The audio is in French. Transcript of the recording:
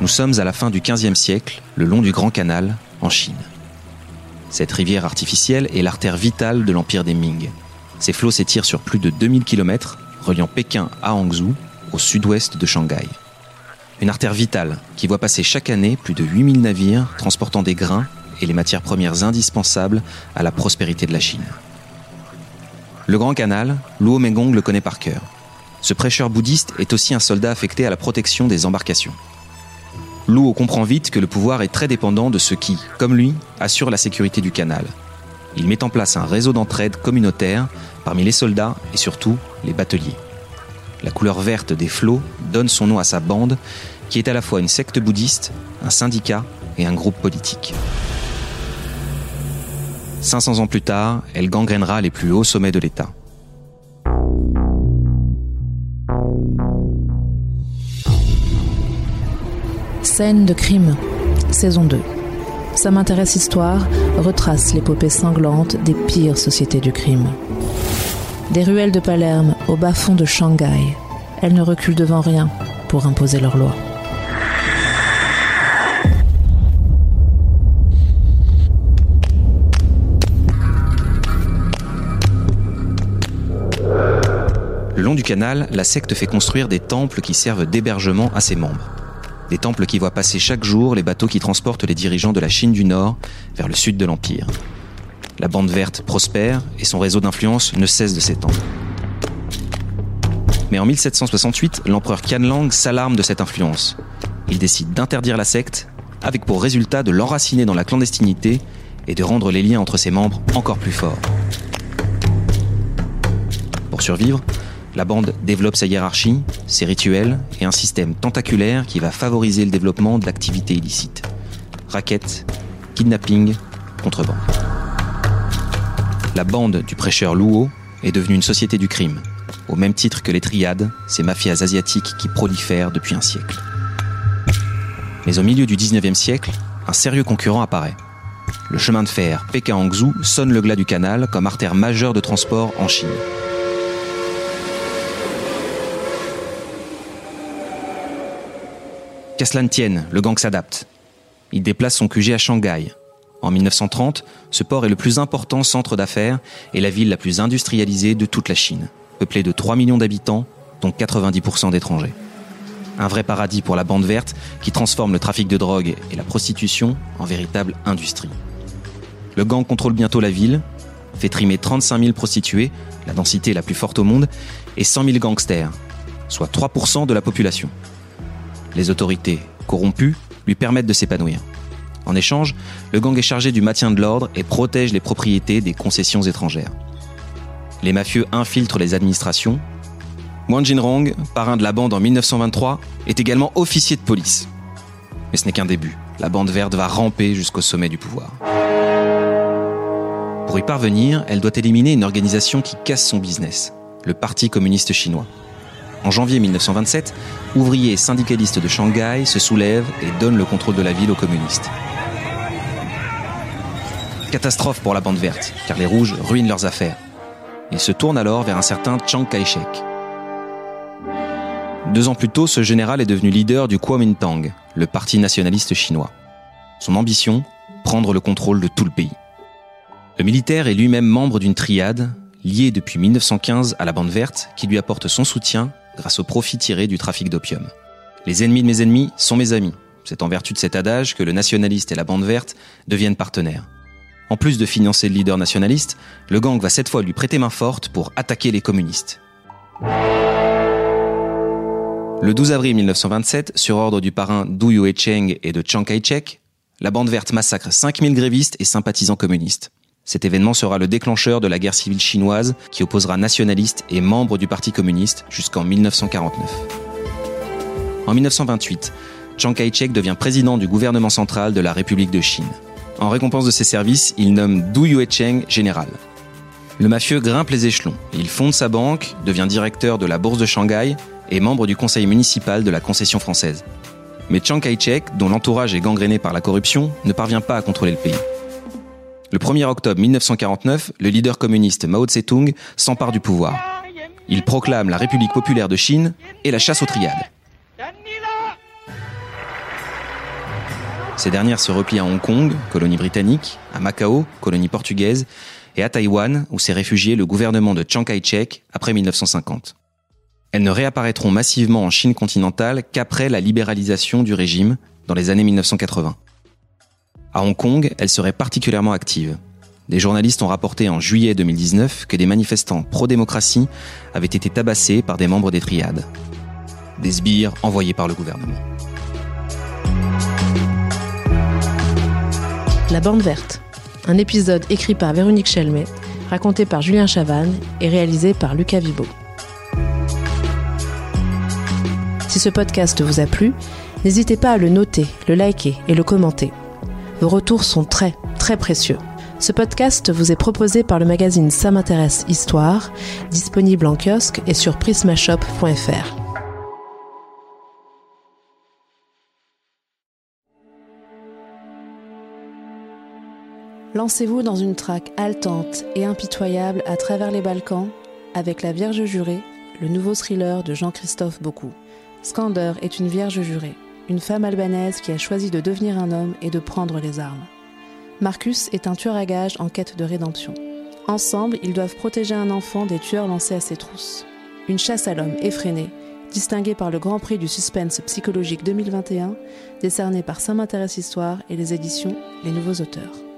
Nous sommes à la fin du XVe siècle, le long du Grand Canal, en Chine. Cette rivière artificielle est l'artère vitale de l'empire des Ming. Ses flots s'étirent sur plus de 2000 km, reliant Pékin à Hangzhou, au sud-ouest de Shanghai. Une artère vitale qui voit passer chaque année plus de 8000 navires transportant des grains et les matières premières indispensables à la prospérité de la Chine. Le Grand Canal, Luo Mengong le connaît par cœur. Ce prêcheur bouddhiste est aussi un soldat affecté à la protection des embarcations. Luo comprend vite que le pouvoir est très dépendant de ceux qui, comme lui, assurent la sécurité du canal. Il met en place un réseau d'entraide communautaire parmi les soldats et surtout les bateliers. La couleur verte des flots donne son nom à sa bande, qui est à la fois une secte bouddhiste, un syndicat et un groupe politique. 500 ans plus tard, elle gangrénera les plus hauts sommets de l'État. Scène de crime, saison 2. Ça m'intéresse histoire retrace l'épopée sanglante des pires sociétés du crime. Des ruelles de Palerme au bas-fond de Shanghai, elles ne reculent devant rien pour imposer leurs lois. Le long du canal, la secte fait construire des temples qui servent d'hébergement à ses membres. Des temples qui voient passer chaque jour les bateaux qui transportent les dirigeants de la Chine du Nord vers le sud de l'Empire. La bande verte prospère et son réseau d'influence ne cesse de s'étendre. Mais en 1768, l'empereur Qianlang s'alarme de cette influence. Il décide d'interdire la secte, avec pour résultat de l'enraciner dans la clandestinité et de rendre les liens entre ses membres encore plus forts. Pour survivre, la bande développe sa hiérarchie, ses rituels et un système tentaculaire qui va favoriser le développement d'activités illicites. Raquettes, kidnapping, contrebande. La bande du prêcheur Luo est devenue une société du crime, au même titre que les triades, ces mafias asiatiques qui prolifèrent depuis un siècle. Mais au milieu du 19e siècle, un sérieux concurrent apparaît. Le chemin de fer Pékin-Hangzhou sonne le glas du canal comme artère majeure de transport en Chine. Qu'à cela ne tienne, le gang s'adapte. Il déplace son QG à Shanghai. En 1930, ce port est le plus important centre d'affaires et la ville la plus industrialisée de toute la Chine, peuplée de 3 millions d'habitants, dont 90% d'étrangers. Un vrai paradis pour la bande verte qui transforme le trafic de drogue et la prostitution en véritable industrie. Le gang contrôle bientôt la ville, fait trimer 35 000 prostituées, la densité la plus forte au monde, et 100 000 gangsters, soit 3% de la population. Les autorités, corrompues, lui permettent de s'épanouir. En échange, le gang est chargé du maintien de l'ordre et protège les propriétés des concessions étrangères. Les mafieux infiltrent les administrations. Wang Jinrong, parrain de la bande en 1923, est également officier de police. Mais ce n'est qu'un début. La bande verte va ramper jusqu'au sommet du pouvoir. Pour y parvenir, elle doit éliminer une organisation qui casse son business, le Parti communiste chinois. En janvier 1927, ouvriers syndicalistes de Shanghai se soulèvent et donnent le contrôle de la ville aux communistes. Catastrophe pour la bande verte, car les rouges ruinent leurs affaires. Ils se tournent alors vers un certain Chiang Kai-shek. Deux ans plus tôt, ce général est devenu leader du Kuomintang, le parti nationaliste chinois. Son ambition Prendre le contrôle de tout le pays. Le militaire est lui-même membre d'une triade, liée depuis 1915 à la bande verte, qui lui apporte son soutien grâce au profit tiré du trafic d'opium. Les ennemis de mes ennemis sont mes amis. C'est en vertu de cet adage que le nationaliste et la bande verte deviennent partenaires. En plus de financer le leader nationaliste, le gang va cette fois lui prêter main forte pour attaquer les communistes. Le 12 avril 1927, sur ordre du parrain Du Yue-cheng et de Chiang Kai-shek, la bande verte massacre 5000 grévistes et sympathisants communistes. Cet événement sera le déclencheur de la guerre civile chinoise qui opposera nationalistes et membres du Parti communiste jusqu'en 1949. En 1928, Chiang Kai-shek devient président du gouvernement central de la République de Chine. En récompense de ses services, il nomme Du Yue-cheng général. Le mafieux grimpe les échelons. Il fonde sa banque, devient directeur de la bourse de Shanghai et membre du conseil municipal de la concession française. Mais Chiang Kai-shek, dont l'entourage est gangréné par la corruption, ne parvient pas à contrôler le pays. Le 1er octobre 1949, le leader communiste Mao Tse-tung s'empare du pouvoir. Il proclame la République populaire de Chine et la chasse aux triades. Ces dernières se replient à Hong Kong, colonie britannique, à Macao, colonie portugaise, et à Taïwan, où s'est réfugié le gouvernement de Chiang Kai-shek après 1950. Elles ne réapparaîtront massivement en Chine continentale qu'après la libéralisation du régime dans les années 1980. À Hong Kong, elles seraient particulièrement actives. Des journalistes ont rapporté en juillet 2019 que des manifestants pro-démocratie avaient été tabassés par des membres des triades. Des sbires envoyés par le gouvernement. La Bande Verte, un épisode écrit par Véronique Chelmet, raconté par Julien Chavannes et réalisé par Lucas Vibo. Si ce podcast vous a plu, n'hésitez pas à le noter, le liker et le commenter. Vos retours sont très, très précieux. Ce podcast vous est proposé par le magazine Ça m'intéresse Histoire, disponible en kiosque et sur prismashop.fr. Lancez-vous dans une traque haletante et impitoyable à travers les Balkans avec La Vierge jurée, le nouveau thriller de Jean-Christophe Beaucoup. Skander est une vierge jurée, une femme albanaise qui a choisi de devenir un homme et de prendre les armes. Marcus est un tueur à gages en quête de rédemption. Ensemble, ils doivent protéger un enfant des tueurs lancés à ses trousses. Une chasse à l'homme effrénée, distinguée par le Grand Prix du suspense psychologique 2021, décerné par Saint m'intéresse Histoire et les éditions Les Nouveaux Auteurs.